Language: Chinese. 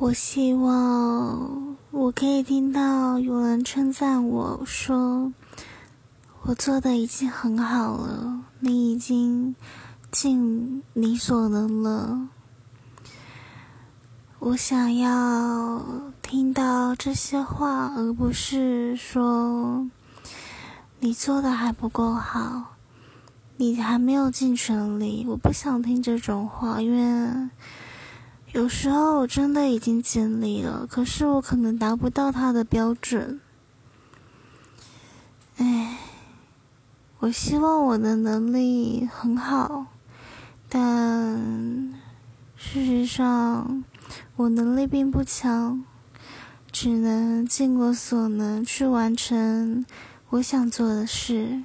我希望我可以听到有人称赞我说，我做的已经很好了，你已经尽你所能了。我想要听到这些话，而不是说你做的还不够好，你还没有尽全力。我不想听这种话，因为。有时候我真的已经尽力了，可是我可能达不到他的标准。唉，我希望我的能力很好，但事实上我能力并不强，只能尽我所能去完成我想做的事。